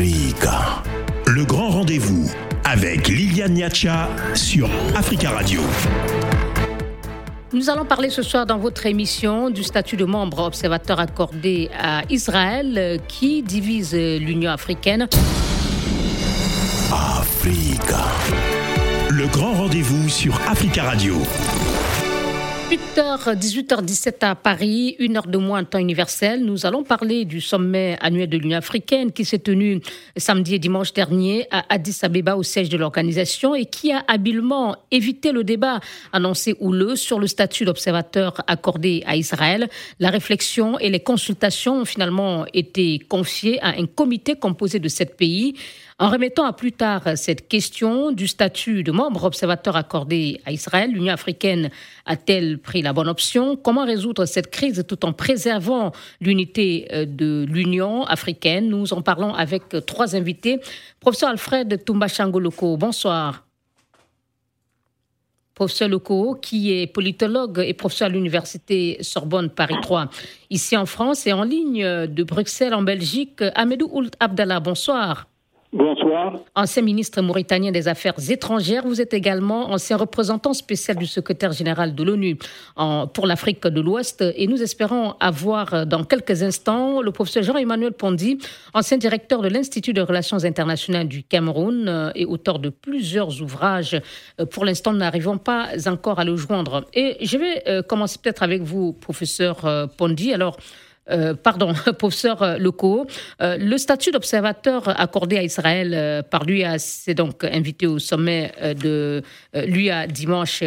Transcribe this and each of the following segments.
Africa. Le grand rendez-vous avec Liliane Niacha sur Africa Radio. Nous allons parler ce soir dans votre émission du statut de membre observateur accordé à Israël qui divise l'Union africaine. Africa. Le grand rendez-vous sur Africa Radio. 8h, 18h17 à Paris, une heure de moins en temps universel. Nous allons parler du sommet annuel de l'Union africaine qui s'est tenu samedi et dimanche dernier à Addis Abeba au siège de l'organisation et qui a habilement évité le débat annoncé houleux sur le statut d'observateur accordé à Israël. La réflexion et les consultations ont finalement été confiées à un comité composé de sept pays. En remettant à plus tard cette question du statut de membre observateur accordé à Israël, l'Union africaine a-t-elle pris la bonne option? Comment résoudre cette crise tout en préservant l'unité euh, de l'Union africaine? Nous en parlons avec trois invités. Professeur Alfred Tumbachangoloko, bonsoir. Professeur Loko, qui est politologue et professeur à l'université Sorbonne Paris 3, ici en France et en ligne de Bruxelles en Belgique. Amedou Oult Abdallah, bonsoir. Bonsoir. Ancien ministre mauritanien des Affaires étrangères, vous êtes également ancien représentant spécial du secrétaire général de l'ONU pour l'Afrique de l'Ouest. Et nous espérons avoir dans quelques instants le professeur Jean-Emmanuel Pondy, ancien directeur de l'Institut de relations internationales du Cameroun euh, et auteur de plusieurs ouvrages. Euh, pour l'instant, nous n'arrivons pas encore à le joindre. Et je vais euh, commencer peut-être avec vous, professeur Pondy. Alors, euh, pardon, professeur euh, Leco, euh, le statut d'observateur accordé à Israël par lui s'est donc invité au sommet de lui à dimanche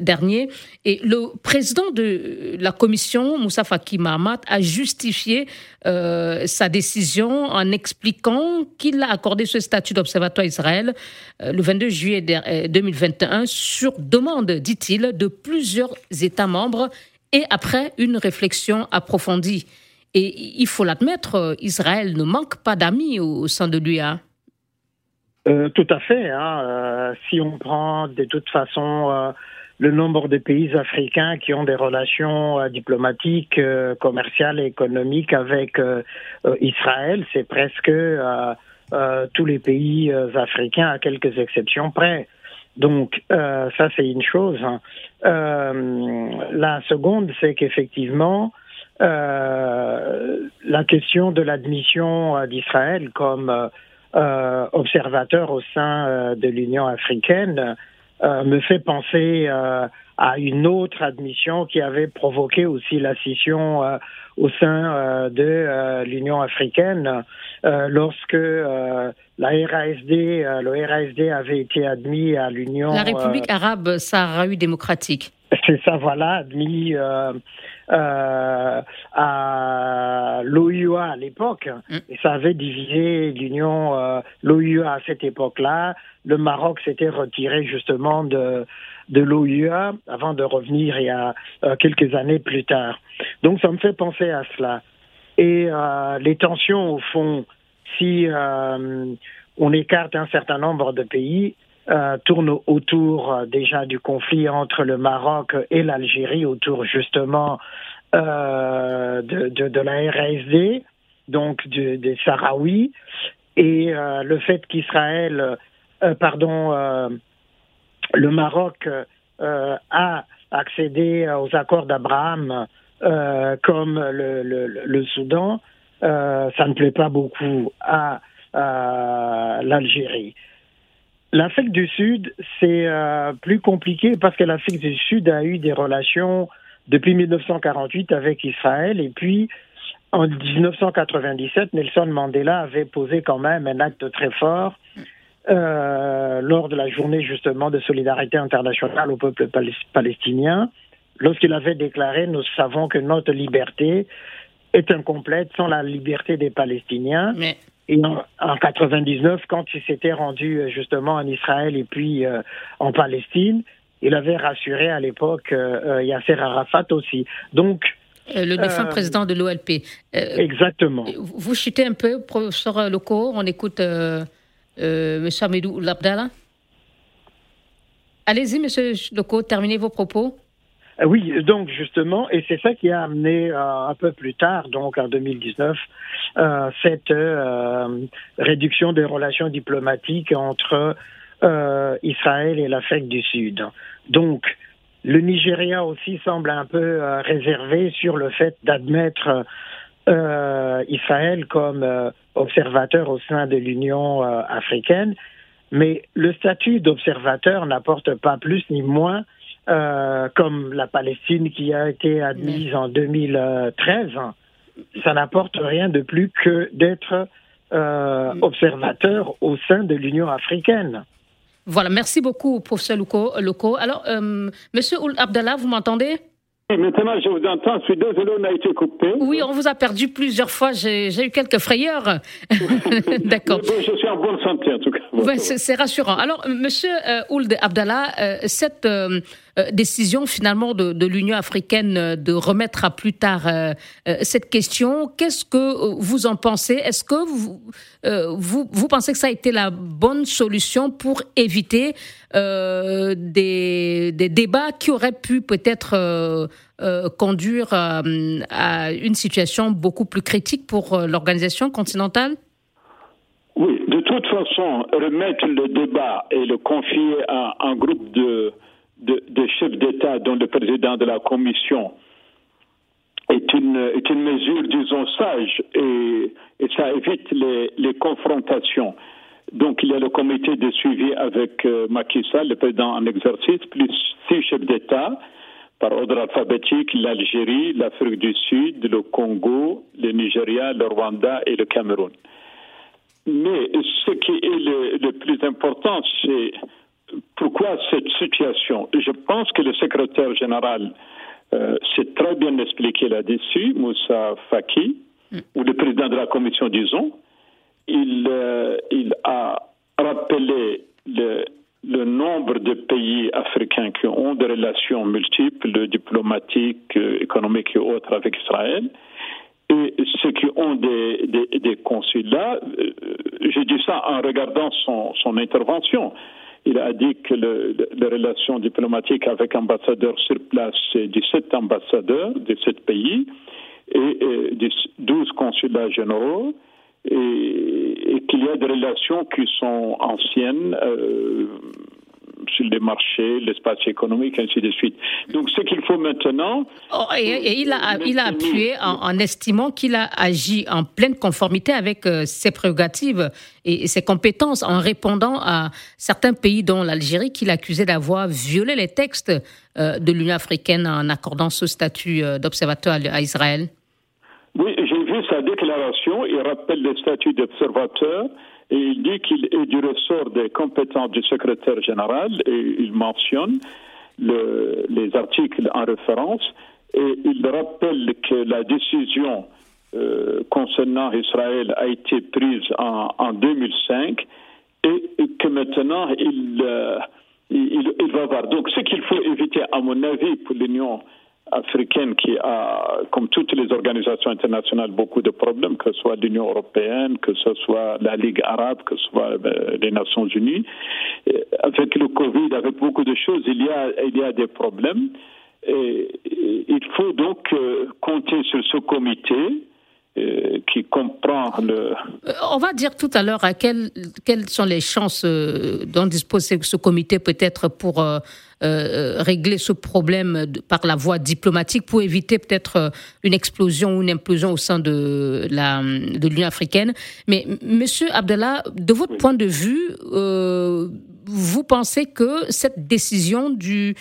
dernier. Et le président de la commission, Moussa Faki Mahamat, a justifié sa décision en expliquant qu'il a accordé ce statut d'observateur à Israël le 22 juillet 2021 sur demande, dit-il, de plusieurs États membres et après une réflexion approfondie. Et il faut l'admettre, Israël ne manque pas d'amis au, sein de l'UA. Euh, tout à fait. Hein. Euh, si on prend de toute façon euh, le nombre de pays africains qui ont des relations diplomatiques, commerciales et économiques avec Israël, c'est presque tous les pays africains à quelques exceptions près. Donc ça c'est une chose. Hein. la seconde, c'est qu'effectivement, euh, la question de l'admission euh, d'Israël comme euh, observateur au sein de l'Union africaine me fait penser une autre admission qui avait provoqué aussi la scission au sein de l'Union africaine lorsque la RASD, le RASD avait été admis à l'Union. La République arabe saharaui démocratique. C'est ça, voilà, admis euh, à l'OUA à l'époque, mm. et ça avait divisé l'Union, euh, l'OUA à cette époque-là. Le Maroc s'était retiré justement de, de l'OUA avant de revenir il y a euh, quelques années plus tard. Donc ça me fait penser à cela. Et euh, les tensions, au fond, si on écarte un certain nombre de pays, euh, tourne autour euh, déjà du conflit entre le Maroc et l'Algérie, autour justement euh, de, de, de, la RSD, donc de, des Sahraouis, et euh, le fait qu'Israël, pardon, le Maroc a accédé aux accords d'Abraham comme le, le, le Soudan, ça ne plaît pas beaucoup à l'Algérie. L'Afrique du Sud, c'est euh, plus compliqué parce que l'Afrique du Sud a eu des relations depuis 1948 avec Israël et puis en 1997, Nelson Mandela avait posé quand même un acte très fort euh, lors de la journée justement de solidarité internationale au peuple palestinien, lorsqu'il avait déclaré Nous savons que notre liberté est incomplète sans la liberté des Palestiniens. Et en, 99, quand il s'était rendu euh, justement en Israël et puis euh, en Palestine, il avait rassuré à l'époque euh, Yasser Arafat aussi. Donc, le défunt président de l'OLP. exactement. Vous chutez un peu, professeur Loco. On écoute M. Amedou Labdallah. Allez-y, Monsieur Loco, terminez vos propos. Oui, donc justement, et c'est ça qui a amené un peu plus tard, donc en 2019, cette réduction des relations diplomatiques entre Israël et l'Afrique du Sud. Donc, le Nigeria aussi semble un peu réservé sur le fait d'admettre euh, Israël comme euh, observateur au sein de l'Union euh, africaine, mais le statut d'observateur n'apporte pas plus ni moins, comme la Palestine qui a été admise en 2013, ça n'apporte rien de plus que d'être observateur au sein de l'Union africaine. Voilà, merci beaucoup, professeur Loco. Alors, Monsieur Abdallah, vous m'entendez? Maintenant, je vous entends. Je suis désolé, on a été coupé. Oui, on vous a perdu plusieurs fois. J'ai eu quelques frayeurs. D'accord. je suis en bonne santé, en tout cas. c'est rassurant. Alors, Monsieur euh, Ould Abdallah, euh, cette euh, euh, décision finalement de, l'Union africaine de remettre à plus tard cette question, qu'est-ce que vous en pensez? Est-ce que vous, pensez que ça a été la bonne solution pour éviter des, débats qui auraient pu peut-être conduire à une situation beaucoup plus critique pour l'organisation continentale? Oui, de toute façon, remettre le débat et le confier à un groupe de, de, chefs d'État, dont le président de la Commission, est une, mesure, disons, sage et, ça évite les, les, confrontations. Donc, il y a le comité de suivi avec euh, Macky Sall, le président en exercice, plus six chefs d'État par ordre alphabétique l'Algérie, l'Afrique du Sud, le Congo, le Nigeria, le Rwanda et le Cameroun. Mais ce qui est le, plus important, c'est pourquoi cette situation? Je pense que le secrétaire général euh, s'est très bien expliqué là-dessus, Moussa Faki, mm. ou le président de la commission, disons. Il, euh, il a rappelé le, le, nombre de pays africains qui ont des relations multiples, diplomatiques, économiques et autres avec Israël. Et ceux qui ont des, des, des consulats, euh, je dis ça en regardant son, son intervention. Il a dit que le, les relations diplomatiques avec ambassadeurs sur place, c'est 17 ambassadeurs de 7 pays et, et 12 consulats généraux et, et qu'il y a des relations qui sont anciennes. Euh, sur les marchés, l'espace économique, ainsi de suite. Donc, ce qu'il faut maintenant. Oh, et, il, a, il a appuyé en, estimant qu'il a agi en pleine conformité avec euh, ses prérogatives et, ses compétences, en répondant à certains pays, dont l'Algérie, qu'il accusait d'avoir violé les textes euh, de l'Union africaine en accordant ce statut euh, d'observateur à, Israël. Oui, j'ai vu sa déclaration. Il rappelle le statut d'observateur et il dit qu'il est du ressort des compétences du secrétaire général et il mentionne le, les articles en référence et il rappelle que la décision euh, concernant Israël a été prise en, en 2005 et, que maintenant il, euh, il, il, va voir. Donc ce qu'il faut éviter, à mon avis, pour l'Union africaine qui a, comme toutes les organisations internationales, beaucoup de problèmes, que ce soit l'Union européenne, que ce soit la Ligue arabe, que ce soit euh, les Nations unies. Avec le Covid, avec beaucoup de choses, il y a, il y a des problèmes. Et il faut donc euh, compter sur ce comité euh, qui comprend le... On va dire tout à l'heure à quelles, quelles sont les chances dont dispose ce comité peut-être pour euh, régler ce problème par la voie diplomatique pour éviter peut-être euh, une explosion ou une implosion au sein de la de l'Union africaine. Mais Monsieur Abdallah, de votre point de vue, euh, vous pensez que cette décision du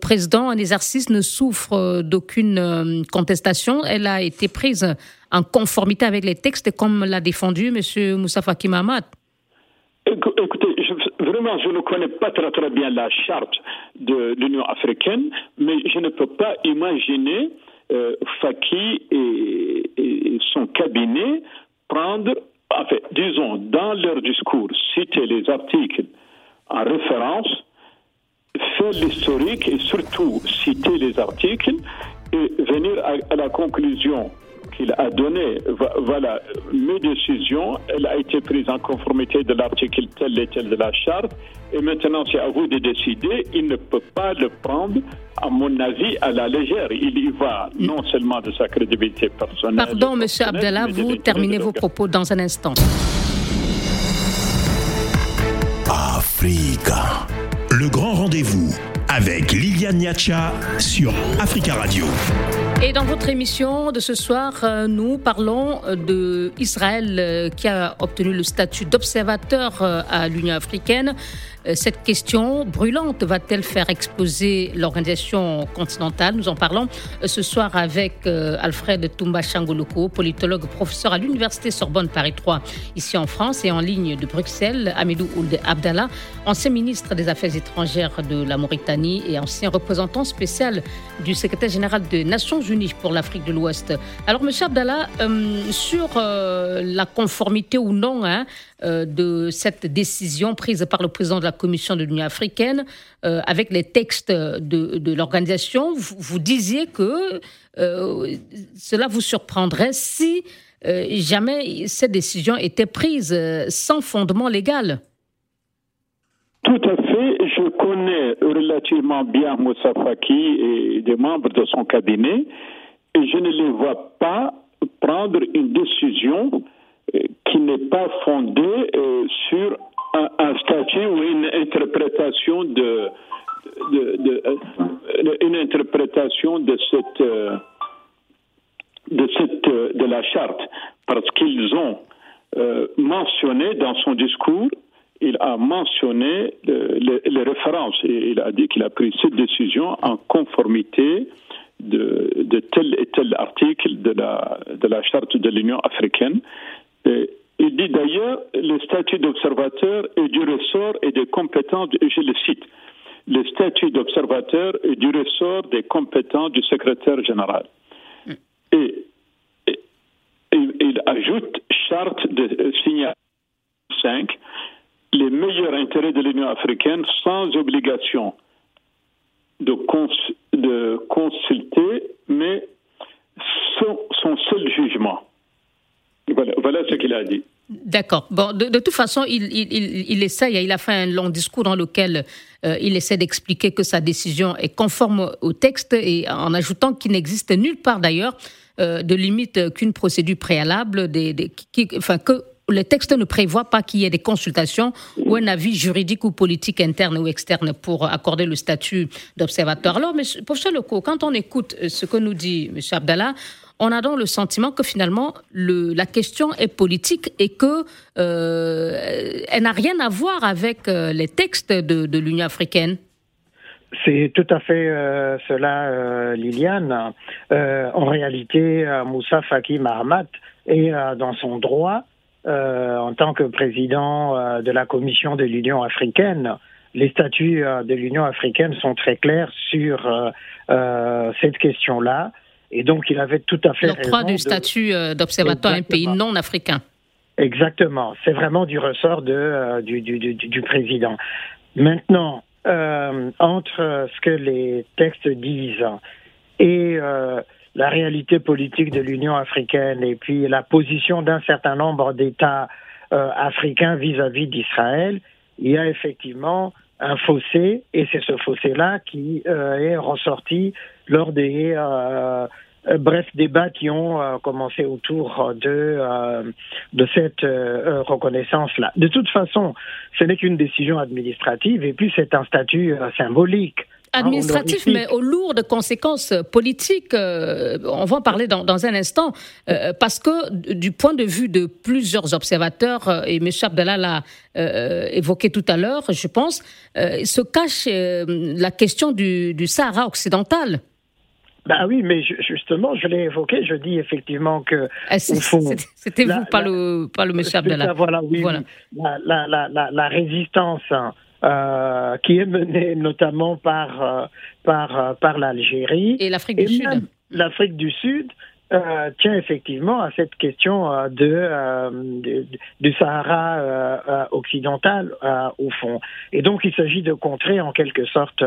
président en exercice ne souffre d'aucune contestation? Elle a été prise en conformité avec les textes, comme l'a défendu Monsieur Moussa Faki Écoutez, vraiment, je ne connais pas très, très bien la charte de l'Union africaine, mais je ne peux pas imaginer euh, Faki et, son cabinet prendre, disons, dans leur discours, citer les articles en référence, faire l'historique et surtout citer les articles et venir à, la conclusion qu'il a donné. Voilà, mes décisions, elle a été prise en conformité de l'article tel et tel de la charte. Et maintenant, c'est à vous de décider. Il ne peut pas le prendre, à mon avis, à la légère. Il y va non seulement de sa crédibilité personnelle. Pardon, Monsieur Abdallah, vous terminez vos propos dans un instant. Africa. Le grand rendez-vous avec Liliane Niacha sur Africa Radio. Et dans votre émission de ce soir, euh, nous parlons de Israël euh, qui a obtenu le statut d'observateur euh, à l'Union africaine. Euh, cette question brûlante va-t-elle faire exploser l'organisation continentale? Nous en parlons euh, ce soir avec euh, Alfred Toumba Changoloko, politologue, professeur à l'Université Sorbonne Paris 3, ici en France, et en ligne de Bruxelles, Amidou Ould Abdallah, ancien ministre des Affaires étrangères de la Mauritanie et ancien représentant spécial du secrétaire général des Nations Unies pour l'Afrique de l'Ouest. Alors, monsieur Abdallah, sur la conformité ou non hein, de cette décision prise par le président de la Commission de l'Union africaine, euh, avec les textes de, l'organisation, vous, disiez que euh, cela vous surprendrait si euh, jamais cette décision était prise sans fondement légal. Tout à fait. Je connais relativement bien Moussa Faki et des membres de son cabinet et je ne les vois pas prendre une décision qui n'est pas fondée sur un, statut ou une interprétation de, euh, une interprétation de cette euh, de cette euh, de la charte parce qu'ils ont mentionné dans son discours il a mentionné les, références et il a dit qu'il a pris cette décision en conformité de, tel et tel article de la, charte de l'Union africaine. Il dit d'ailleurs le statut d'observateur est du ressort et des compétences, je le cite, le statut d'observateur est du ressort des compétences du secrétaire général. Et, il ajoute charte de signal 5, les meilleurs intérêts de l'Union africaine sans obligation de, de consulter, mais son, son seul jugement. Voilà, ce qu'il a dit. D'accord. Bon, de, toute façon, il, il, il, essaye, il a fait un long discours dans lequel euh, il essaie d'expliquer que sa décision est conforme au texte et en ajoutant qu'il n'existe nulle part d'ailleurs euh, de limite qu'une procédure préalable, des, enfin, que le texte ne prévoit pas qu'il y ait des consultations ou un avis juridique ou politique interne ou externe pour accorder le statut d'observateur. Alors, M. professeur Leco, quand on écoute ce que nous dit M. Abdallah, on a donc le sentiment que finalement le, la question est politique et que euh, elle n'a rien à voir avec euh, les textes de, l'Union africaine. C'est tout à fait euh, cela, Liliane. en réalité, Moussa Faki Mahamat est dans son droit en tant que président de la Commission de l'Union africaine. Les statuts de l'Union africaine sont très clairs sur cette question-là. Et donc, il avait tout à fait L'octroi du statut euh, d'observateur à un pays non africain. Exactement. C'est vraiment du ressort de, euh, du, du, du, président. Maintenant, euh, entre ce que les textes disent et la réalité politique de l'Union africaine et puis la position d'un certain nombre d'États africains vis-à-vis d'Israël, il y a effectivement un fossé, et c'est ce fossé-là qui est ressorti lors des euh, euh, brefs débats qui ont euh, commencé autour de, de cette reconnaissance-là. De toute façon, ce n'est qu'une décision administrative et puis c'est un statut symbolique administratif, mais aux lourdes conséquences politiques. on va en parler dans, dans un instant, parce que du point de vue de plusieurs observateurs, et M. Abdallah l'a évoqué tout à l'heure, je pense, se cache la question du, du Sahara occidental. Ben oui, mais justement, je l'ai évoqué, je dis effectivement que. Ah, c'était vous, pas, le, pas le monsieur Abdallah. Voilà, oui. Voilà. La, la, la, la, résistance hein, euh, qui est menée notamment par, euh, par, euh, par l'Algérie. Et l'Afrique du Sud. L'Afrique du Sud euh, tient effectivement à cette question euh, de, du Sahara occidental au fond. Et donc il s'agit de contrer en quelque sorte,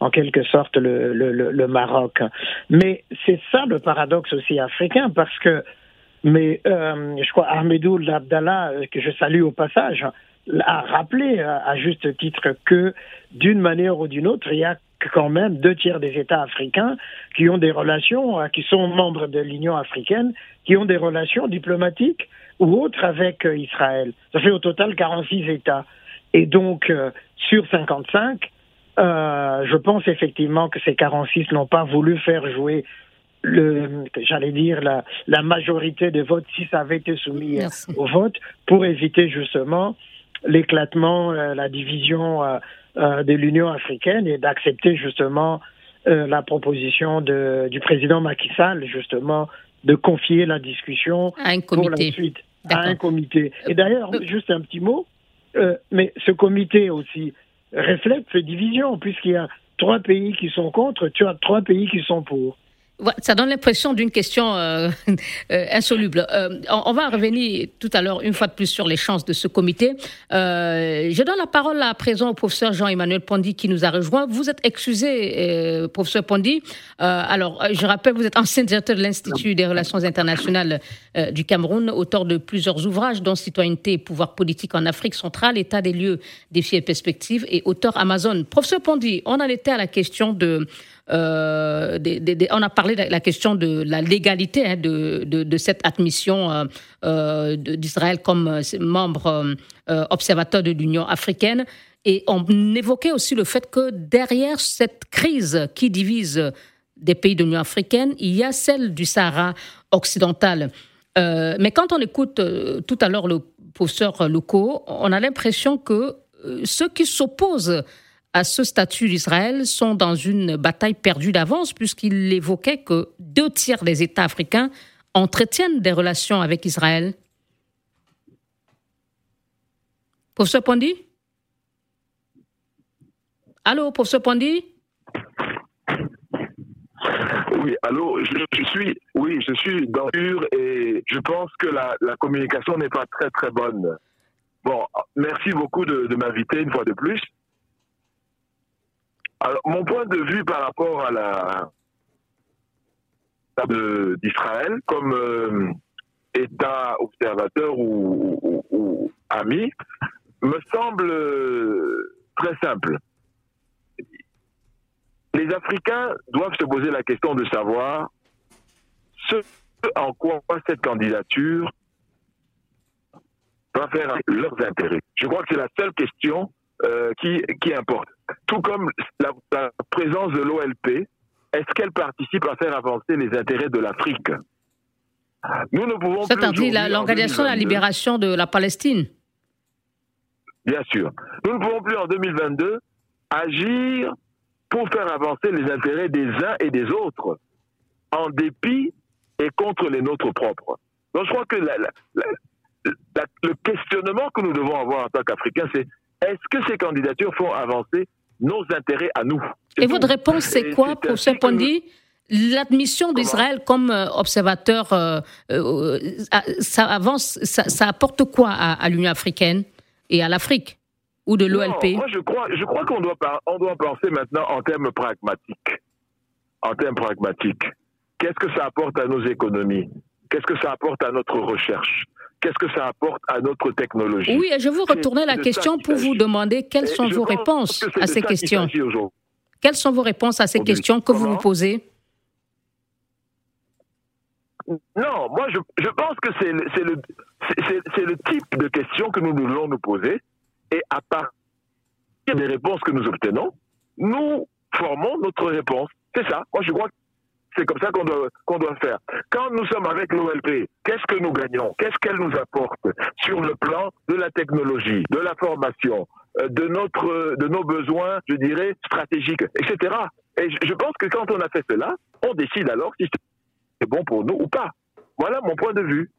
en quelque sorte le, le, le Maroc. Mais c'est ça le paradoxe aussi africain parce que, mais je crois Ahmedou Abdallah que je salue au passage a rappelé à juste titre que d'une manière ou d'une autre il y a quand même deux tiers des États africains qui ont des relations, euh, qui sont membres de l'Union africaine, qui ont des relations diplomatiques ou autres avec euh, Israël. Ça fait au total 46 États. Et donc, euh, sur 55, je pense effectivement que ces 46 n'ont pas voulu faire jouer le, j'allais dire, la, la, majorité des votes si ça avait été soumis au vote pour éviter justement l'éclatement, la division euh, de l'Union africaine et d'accepter justement euh, la proposition de, du président Macky Sall, justement, de confier la discussion à un comité. pour la suite à un comité. Et d'ailleurs, juste un petit mot, euh, mais ce comité aussi reflète ces divisions, puisqu'il y a trois pays qui sont contre, tu as trois pays qui sont pour ça donne l'impression d'une question euh, euh, insoluble. Euh, on, va revenir tout à l'heure, une fois de plus, sur les chances de ce comité. je donne la parole à présent au professeur Jean-Emmanuel Pondy qui nous a rejoint. Vous êtes excusé, professeur Pondy. alors, je rappelle, vous êtes ancien directeur de l'Institut des relations internationales du Cameroun, auteur de plusieurs ouvrages, dont Citoyenneté et pouvoir politique en Afrique centrale, État des lieux, défis et perspectives, et auteur Amazon. Professeur Pondy, on en était à la question de euh, on a parlé de la question de la légalité hein, de, cette admission euh, euh, d'Israël comme membre observateur de l'Union africaine. Et on évoquait aussi le fait que derrière cette crise qui divise des pays de l'Union africaine, il y a celle du Sahara occidental. mais quand on écoute tout à l'heure le professeur Loko, on a l'impression que ceux qui s'opposent à ce statut d'Israël sont dans une bataille perdue d'avance, puisqu'il évoquait que deux tiers des États africains entretiennent des relations avec Israël. Professeur Pondi? Allô, professeur Pondi? Oui, allô, je, suis, oui, je suis dans et je pense que la, communication n'est pas très très bonne. Bon, merci beaucoup de m'inviter une fois de plus. Alors, mon point de vue par rapport à la d'Israël comme euh, État observateur ou, ami me semble euh, très simple. Les Africains doivent se poser la question de savoir ce en quoi cette candidature va faire leurs intérêts. Je crois que c'est la seule question euh, qui, qui importe. Tout comme la, présence de l'OLP, est-ce qu'elle participe à faire avancer les intérêts de l'Afrique? Nous ne pouvons C'est-à-dire l'organisation de la libération de la Palestine Bien sûr. Nous ne pouvons plus en 2022 agir pour faire avancer les intérêts des uns et des autres, en dépit et contre les nôtres propres. Donc je crois que le questionnement que nous devons avoir en tant qu'Africains, c'est est-ce que ces candidatures font avancer nos intérêts à nous Et votre réponse, c'est quoi, professeur Pondi L'admission d'Israël comme euh, observateur, euh, euh, ça avance, ça, apporte quoi à, l'Union africaine et à l'Afrique ou de l'OLP Moi, je crois, je crois qu'on doit, on doit penser maintenant en termes pragmatiques. En termes pragmatiques. Qu'est-ce que ça apporte à nos économies? Qu'est-ce que ça apporte à notre recherche? Qu'est-ce que ça apporte à notre technologie Oui, et je vous retourner la question pour vous demander quelles sont vos réponses à ces questions. Quelles sont vos réponses à ces questions que vous vous posez Non, moi je, je pense que c'est le, le, le type de questions que nous devons nous poser et à partir des réponses que nous obtenons, nous formons notre réponse. C'est ça. Moi je crois que c'est comme ça qu'on doit, doit faire. Quand nous sommes avec l'OLP, qu'est-ce que nous gagnons? Qu'est-ce qu'elle nous apporte sur le plan de la technologie, de la formation, euh, de, notre, de nos besoins, je dirais, stratégiques, etc. Et je pense que quand on a fait cela, on décide alors si c'est bon pour nous ou pas. Voilà mon point de vue.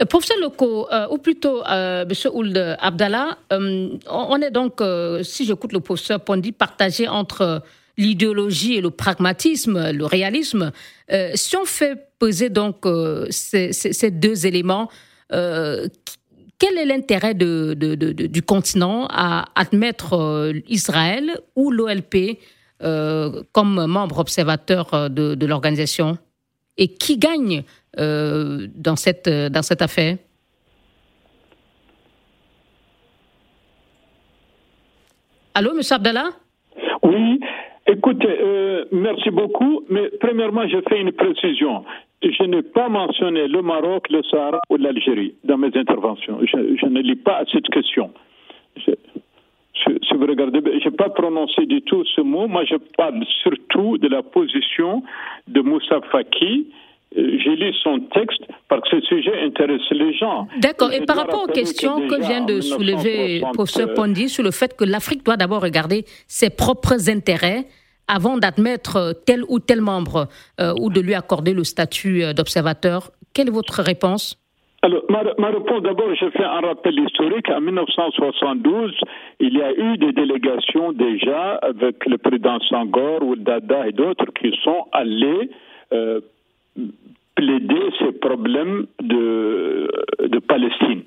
Euh, professeur Loco, euh, ou plutôt euh, M. Ould Abdallah, on est donc, si j'écoute le professeur Pondi, partagé entre l'idéologie et le pragmatisme, le réalisme. Euh, si on fait peser donc euh, ces, deux éléments, quel est l'intérêt du continent à admettre Israël ou l'OLP comme membre observateur de, l'organisation? Et qui gagne dans, cette, dans cette affaire? Allô, M. Abdallah? Écoutez, euh, merci beaucoup, mais premièrement, je fais une précision. Je n'ai pas mentionné le Maroc, le Sahara ou l'Algérie dans mes interventions. Je, ne lis pas cette question. si vous regardez, je n'ai pas prononcé du tout ce mot. Moi, je parle surtout de la position de Moussa Faki j'ai lu son texte parce que ce sujet intéresse les gens. D'accord. Et par rapport aux questions que, vient de soulever professeur Pondi sur le fait que l'Afrique doit d'abord regarder ses propres intérêts avant d'admettre tel ou tel membre euh, ou de lui accorder le statut euh, d'observateur, quelle est votre réponse? Alors, ma, ma réponse, d'abord, je fais un rappel historique. En 1972, il y a eu des délégations déjà avec le président Sangor, Dada et d'autres qui sont allés plaider ces problèmes de, Palestine.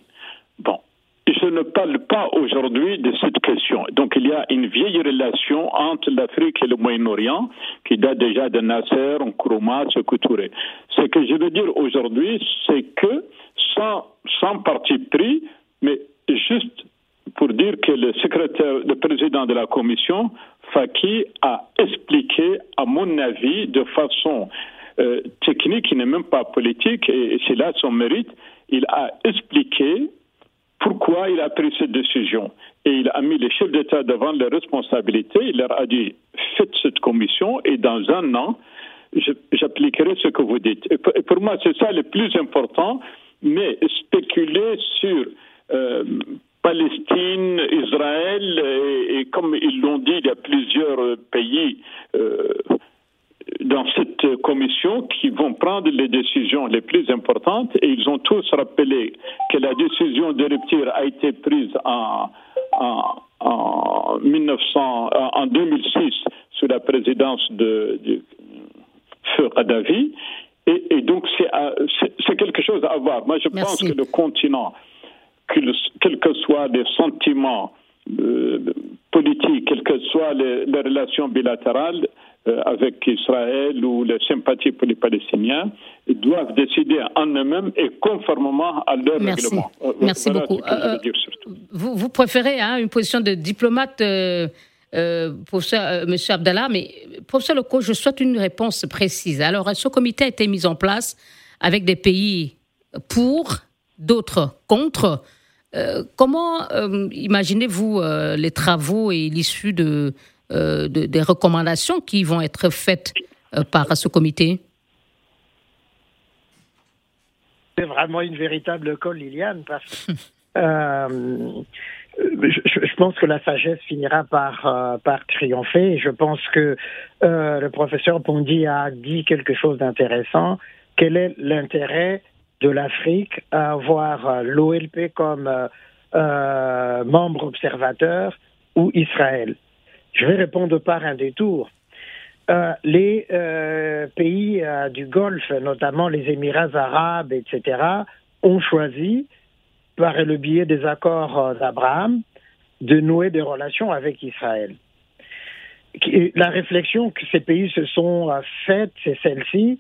Bon, je ne parle pas aujourd'hui de cette question. Donc il y a une vieille relation entre l'Afrique et le Moyen-Orient qui date déjà de Nasser, Nkrumah, Sekou Touré. Ce que je veux dire aujourd'hui, c'est que sans, sans parti pris, mais juste pour dire que le secrétaire, le président de la commission, Faki, a expliqué, à mon avis, de façon euh, technique, qui n'est même pas politique, et, c'est là son mérite. Il a expliqué pourquoi il a pris cette décision. Et il a mis les chefs d'État devant leurs responsabilités. Il leur a dit faites cette commission et dans un an, j'appliquerai ce que vous dites. Et pour, moi, c'est ça le plus important. Mais spéculer sur euh, Palestine, Israël, et, comme ils l'ont dit, il y a plusieurs pays. Euh, dans cette commission qui vont prendre les décisions les plus importantes et ils ont tous rappelé que la décision de rupture a été prise en, en, 1900, en 2006 sous la présidence de, de Feu Kadhafi. Et, donc, c'est quelque chose à voir. Moi, je pense que le continent, quels que soient les sentiments euh, politiques, quelles que soient les relations bilatérales, euh, avec Israël ou les sympathies pour les Palestiniens doivent décider en eux-mêmes et conformément à leur Merci. règlement. Euh, Merci beaucoup. Euh, vous, vous, préférez hein, une position de diplomate, euh, professeur, Monsieur Abdallah, mais professeur Leco, je souhaite une réponse précise. Alors, ce comité a été mis en place avec des pays pour, d'autres contre. comment imaginez-vous les travaux et l'issue de euh, des recommandations qui vont être faites euh, par ce comité? C'est vraiment une véritable colle, Liliane, parce que euh, je, pense que la sagesse finira par, par triompher. Je pense que le professeur Pondy a dit quelque chose d'intéressant. Quel est l'intérêt de l'Afrique à avoir l'OLP comme membre observateur ou Israël? Je vais répondre par un détour. Euh, les euh, pays euh, du Golfe, notamment les Émirats arabes, etc., ont choisi, par le biais des accords d'Abraham, de nouer des relations avec Israël. La réflexion que ces pays se sont faites, c'est celle-ci.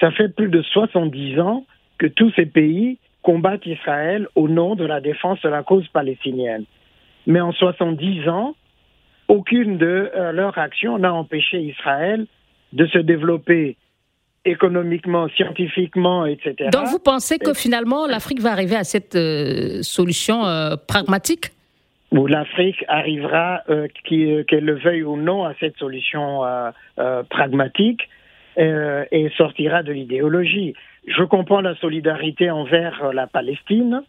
Ça fait plus de 70 ans que tous ces pays combattent Israël au nom de la défense de la cause palestinienne. Mais en 70 ans, aucune de euh, leurs actions n'a empêché Israël de se développer économiquement, scientifiquement, etc. Donc vous pensez que finalement l'Afrique va arriver à cette euh, solution euh, pragmatique? l'Afrique arrivera, qu'elle le veuille ou non, à cette solution pragmatique et sortira de l'idéologie. Je comprends la solidarité envers la Palestine,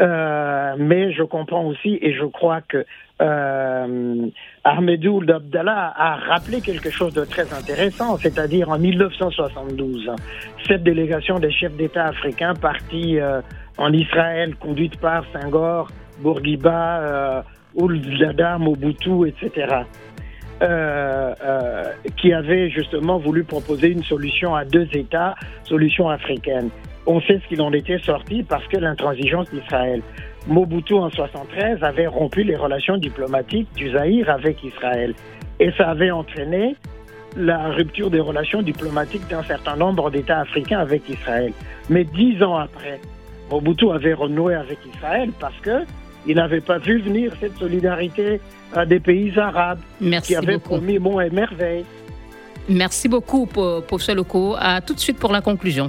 euh, mais je comprends aussi et je crois que euh, Ahmedou Abdallah a rappelé quelque chose de très intéressant, c'est-à-dire en 1972, cette délégation des chefs d'État africains partie euh, en Israël, conduite par Senghor, Bourguiba, euh, Ould Mobutu, etc. euh, euh, qui avait justement voulu proposer une solution à deux États, solution africaine. On sait ce qu'il en était sorti parce que l'intransigeance d'Israël. Mobutu en 73 avait rompu les relations diplomatiques du Zaïre avec Israël et ça avait entraîné la rupture des relations diplomatiques d'un certain nombre d'États africains avec Israël. Mais dix ans après, Mobutu avait renoué avec Israël parce que il n'avait pas vu venir cette solidarité euh, des pays arabes Merci qui avaient beaucoup. promis bon et merveille. Merci beaucoup, pour- professeur Loco. À tout de suite pour la conclusion.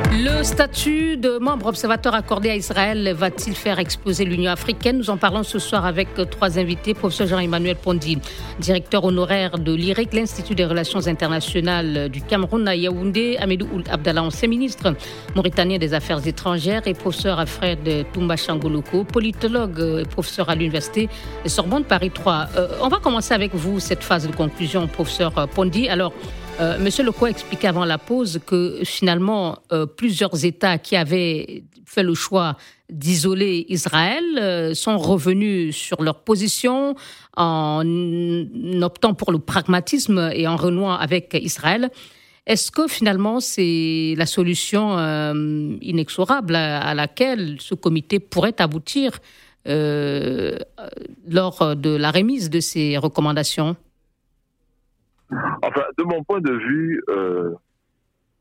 Le statut de membre observateur accordé à Israël va-t-il faire exploser l'Union africaine? Nous en parlons ce soir avec trois invités. Professeur Jean-Emmanuel Pondi, directeur honoraire de l'IRIC, l'Institut des relations internationales du Cameroun à Yaoundé, Amédou Ould Abdallah, ancien ministre mauritanien des Affaires étrangères, et professeur Alfred Toumba Changoloko, politologue et professeur à l'Université de Sorbonne Paris 3. Euh, on va commencer avec vous cette phase de conclusion, professeur Pondi. Alors, euh, Monsieur Lecoq expliquait avant la pause que finalement, euh, plusieurs États qui avaient fait le choix d'isoler Israël euh, sont revenus sur leur position en optant pour le pragmatisme et en renouant avec Israël. Est-ce que finalement c'est la solution euh, inexorable à, à laquelle ce comité pourrait aboutir lors de la remise de ces recommandations? Enfin, de mon point de vue, euh,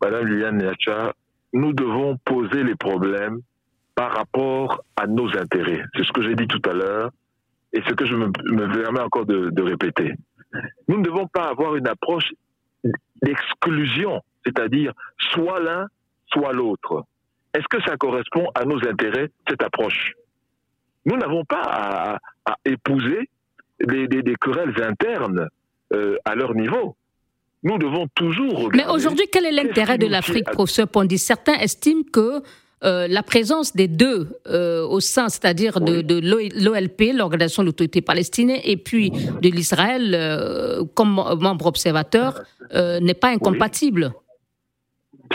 Madame Liliane Niacha, nous devons poser les problèmes par rapport à nos intérêts. C'est ce que j'ai dit tout à l'heure et ce que je me, me permets encore de, répéter. Nous ne devons pas avoir une approche d'exclusion, c'est-à-dire soit l'un, soit l'autre. Est-ce que ça correspond à nos intérêts, cette approche? Nous n'avons pas à, épouser des querelles internes euh, à leur niveau. Nous devons toujours regarder. Mais aujourd'hui, quel est l'intérêt de l'Afrique, à- professeur Pondi? Certains estiment que euh, la présence des deux euh, au sein, c'est-à-dire de, Oui. de l'OLP, l'Organisation de l'autorité palestinienne, et puis de l'Israël euh, comme membre observateur, n'est pas incompatible.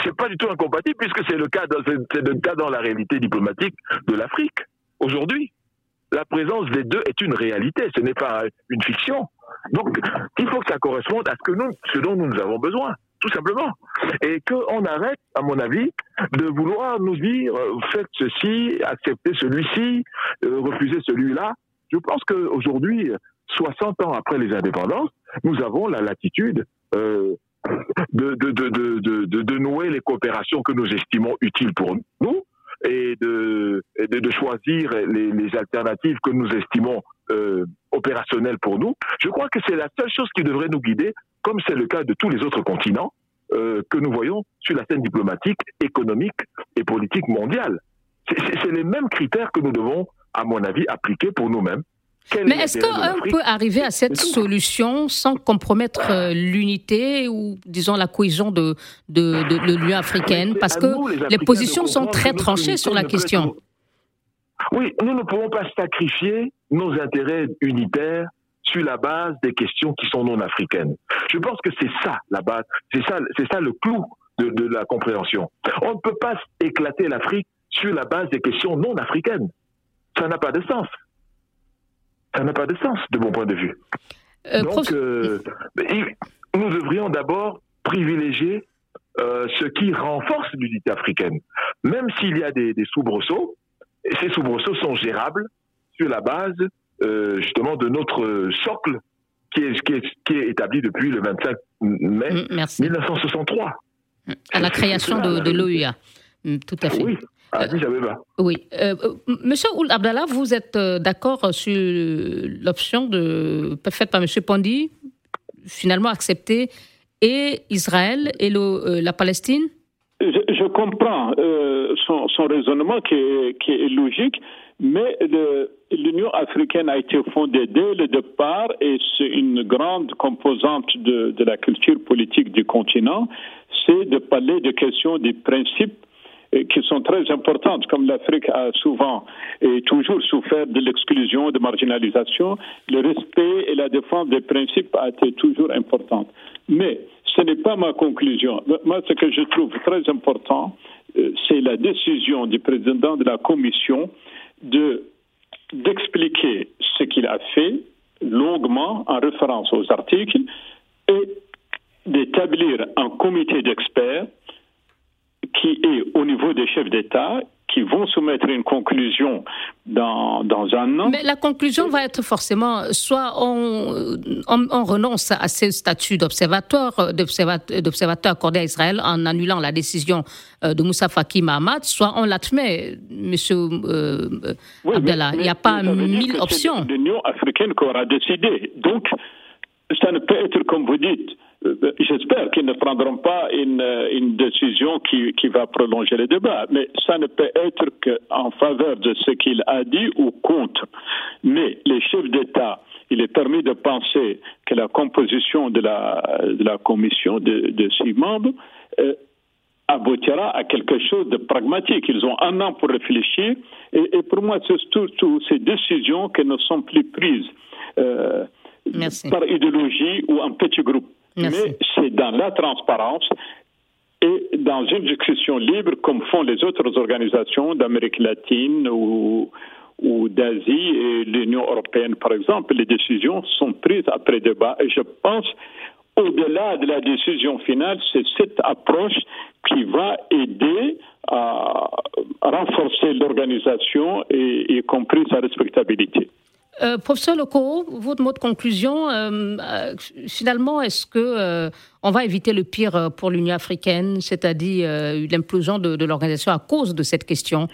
c'est pas du tout incompatible puisque c'est le cas dans, c'est le cas dans la réalité diplomatique de l'Afrique aujourd'hui. La présence des deux est une réalité, ce n'est pas une fiction. Donc, il faut que ça corresponde à ce que nous, ce dont nous avons besoin, tout simplement, et qu'on arrête, à mon avis, de vouloir nous dire euh, faites ceci, acceptez celui-ci, euh, refusez celui-là. Je pense qu'aujourd'hui, 60 ans après les indépendances, nous avons la latitude euh, de, de, de, de, nouer les coopérations que nous estimons utiles pour nous et de, et choisir les, les alternatives que nous estimons euh, opérationnelles pour nous. Je crois que c'est la seule chose qui devrait nous guider, comme c'est le cas de tous les autres continents euh, que nous voyons sur la scène diplomatique, économique et politique mondiale. C'est- les mêmes critères que nous devons, à mon avis, appliquer pour nous-mêmes. Quel Mais est est-ce qu'on peut arriver à cette solution sans compromettre euh, l'unité ou, disons, la cohésion de, de, de, de l'Union africaine? Parce que les positions sont très tranchées sur la question. Oui, nous ne pouvons pas sacrifier nos intérêts unitaires sur la base des questions qui sont non africaines. Je pense que c'est ça la base, c'est ça, c'est ça le clou de, de la compréhension. On ne peut pas éclater l'Afrique sur la base des questions non africaines. Ça n'a pas de sens. Ça n'a pas de sens de mon point de vue. Euh, Donc, prof- euh, nous devrions d'abord privilégier euh, ce qui renforce l'unité africaine. Même s'il y a des, des soubresauts, ces soubresauts sont gérables sur la base euh, justement de notre socle qui est, qui, est, qui est établi depuis le 25 mai Mm, Merci. 1963. À la création de, de l'OUA. Mm, Tout à fait. Oui, Abeba. Oui. Euh, Monsieur Ould Abdallah, vous êtes d'accord sur l'option de, faite par Monsieur Pondi, finalement accepter et Israël et le, euh, la Palestine? Je, comprends euh, son, son raisonnement qui est, qui est logique, mais l'Union africaine a été fondée dès le départ et c'est une grande composante de, de la culture politique du continent, c'est de parler de questions des principes euh, qui sont très importantes, comme l'Afrique a souvent et toujours souffert de l'exclusion, de marginalisation, le respect et la défense des principes a été toujours importante. Mais ce n'est pas ma conclusion. Moi, ce que je trouve très important, euh, c'est la décision du président de la Commission de d'expliquer ce qu'il a fait longuement en référence aux articles et d'établir un comité d'experts qui est au niveau des chefs d'État qui vont soumettre une conclusion dans, dans un an. Mais la conclusion va être forcément, soit on, on, renonce à ce statut d'observateur, d'observateur accordé à Israël en annulant la décision euh, de Moussa Faki Mahamat, soit on l'admet, Monsieur euh, Abdallah. Il n'y a pas mille options. C'est l'Union africaine qui aura décidé. Donc, ça ne peut être comme vous dites euh, j'espère qu'ils ne prendront pas une, euh, une décision qui, qui, va prolonger le débat, mais ça ne peut être qu'en faveur de ce qu'il a dit ou contre. Mais les chefs d'État, il est permis de penser que la composition de la, de la commission de, de six membres euh, aboutira à quelque chose de pragmatique. Ils ont un an pour réfléchir et, et pour moi, c'est surtout ces décisions qui ne sont plus prises euh, par idéologie ou un petit groupe. Mais c'est dans la transparence et dans une discussion libre comme font les autres organisations d'Amérique latine ou, ou d'Asie et l'Union européenne, par exemple. Les décisions sont prises après débat et je pense au-delà de la décision finale, c'est cette approche qui va aider à renforcer l'organisation et y compris sa respectabilité. Euh, professeur Loco, votre mot de conclusion, euh, euh, finalement, est-ce que on va éviter le pire pour l'Union africaine, c'est-à-dire l'implosion de, de l'organisation à cause de cette question?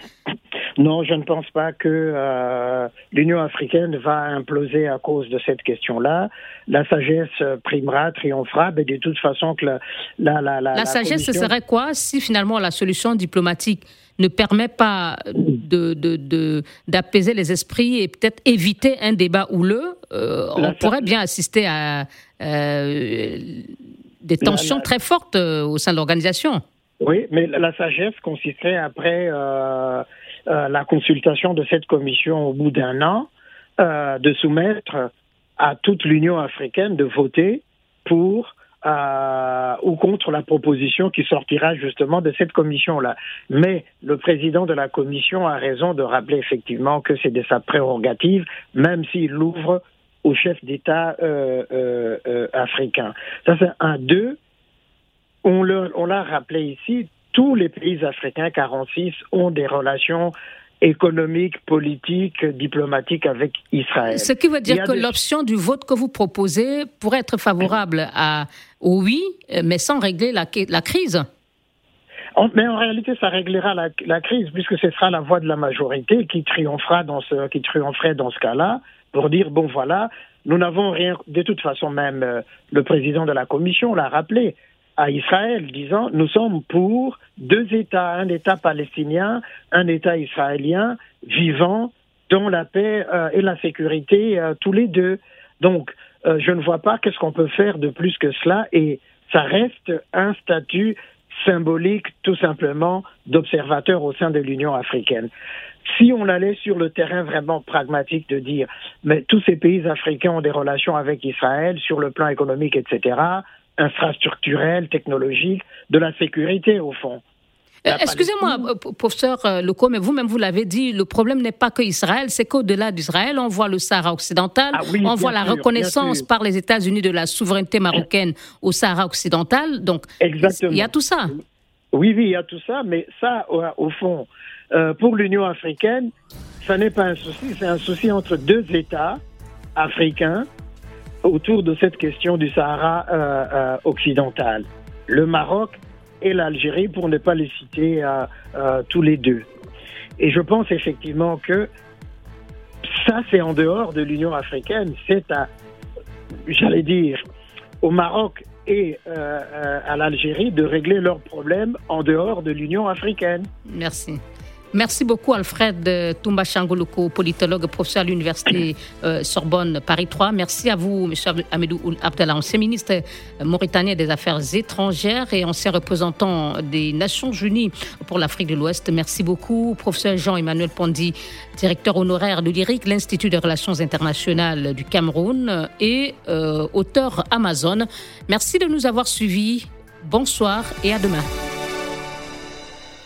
Non, je ne pense pas que l'Union africaine va imploser à cause de cette question-là. La sagesse primera, triomphera, mais de toute façon que la, la, la, la, la sagesse, ce serait quoi si finalement la solution diplomatique ne permet pas d'apaiser de, de, les esprits et peut-être éviter un débat houleux, euh, on pourrait bien assister à euh, des tensions très fortes euh, au sein de l'organisation. Oui, mais la sagesse consisterait après la consultation de cette commission au bout d'un an de soumettre à toute l'Union africaine de voter pour ou contre la proposition qui sortira justement de cette commission-là. Mais le président de la commission a raison de rappeler effectivement que c'est de sa prérogative, même s'il l'ouvre aux chefs d'État euh, euh, euh, africains. Ça c'est un. Deux, on l'a rappelé ici, tous les pays africains 46 ont des relations économique, politique, diplomatique avec Israël. Ce qui veut dire que l'option du vote que vous proposez pourrait être favorable à, au oui, mais sans régler la, la crise. mais en réalité, ça réglera la, la, crise puisque ce sera la voix de la majorité qui triomphera dans ce, qui triompherait dans ce cas-là pour dire bon voilà, nous n'avons rien. De toute façon, même euh, le président de la commission l'a rappelé à Israël, disant nous sommes pour deux États, un État palestinien, un État israélien, vivant dans la paix euh, et la sécurité euh, tous les deux. Donc, euh, je ne vois pas qu'est-ce qu'on peut faire de plus que cela, et ça reste un statut symbolique, tout simplement, d'observateur au sein de l'Union africaine. Si on allait sur le terrain vraiment pragmatique de dire, mais tous ces pays africains ont des relations avec Israël sur le plan économique, etc., infrastructurelle, technologique, de la sécurité au fond. Euh, excusez-moi, euh, professeur euh, Leco, mais vous-même, vous, l'avez dit, le problème n'est pas que Israël, c'est qu'au-delà d'Israël, on voit le Sahara occidental, ah on voit la reconnaissance par les États-Unis de la souveraineté marocaine au Sahara occidental. Donc, il y a tout ça. Oui, oui, il y a tout ça, mais ça, au, fond, pour l'Union africaine, ça n'est pas un souci, c'est un souci entre deux États africains autour de cette question du Sahara euh, euh, occidental. Le Maroc et l'Algérie, pour ne pas les citer euh, tous les deux. Et je pense effectivement que ça, c'est en dehors de l'Union africaine. C'est à, j'allais dire, au Maroc et à l'Algérie de régler leurs problèmes en dehors de l'Union africaine. Merci. Merci beaucoup Alfred Toumba Changoloko, politologue, professeur à l'Université euh, Sorbonne Paris 3. Merci à vous, M. Amedou Abdallah, ancien ministre mauritanien des Affaires étrangères et ancien représentant des Nations Unies pour l'Afrique de l'Ouest. Merci beaucoup, professeur Jean-Emmanuel Pondi, directeur honoraire de l'IRIC, l'Institut des Relations internationales du Cameroun et euh, auteur Amazon. Merci de nous avoir suivis. Bonsoir et à demain.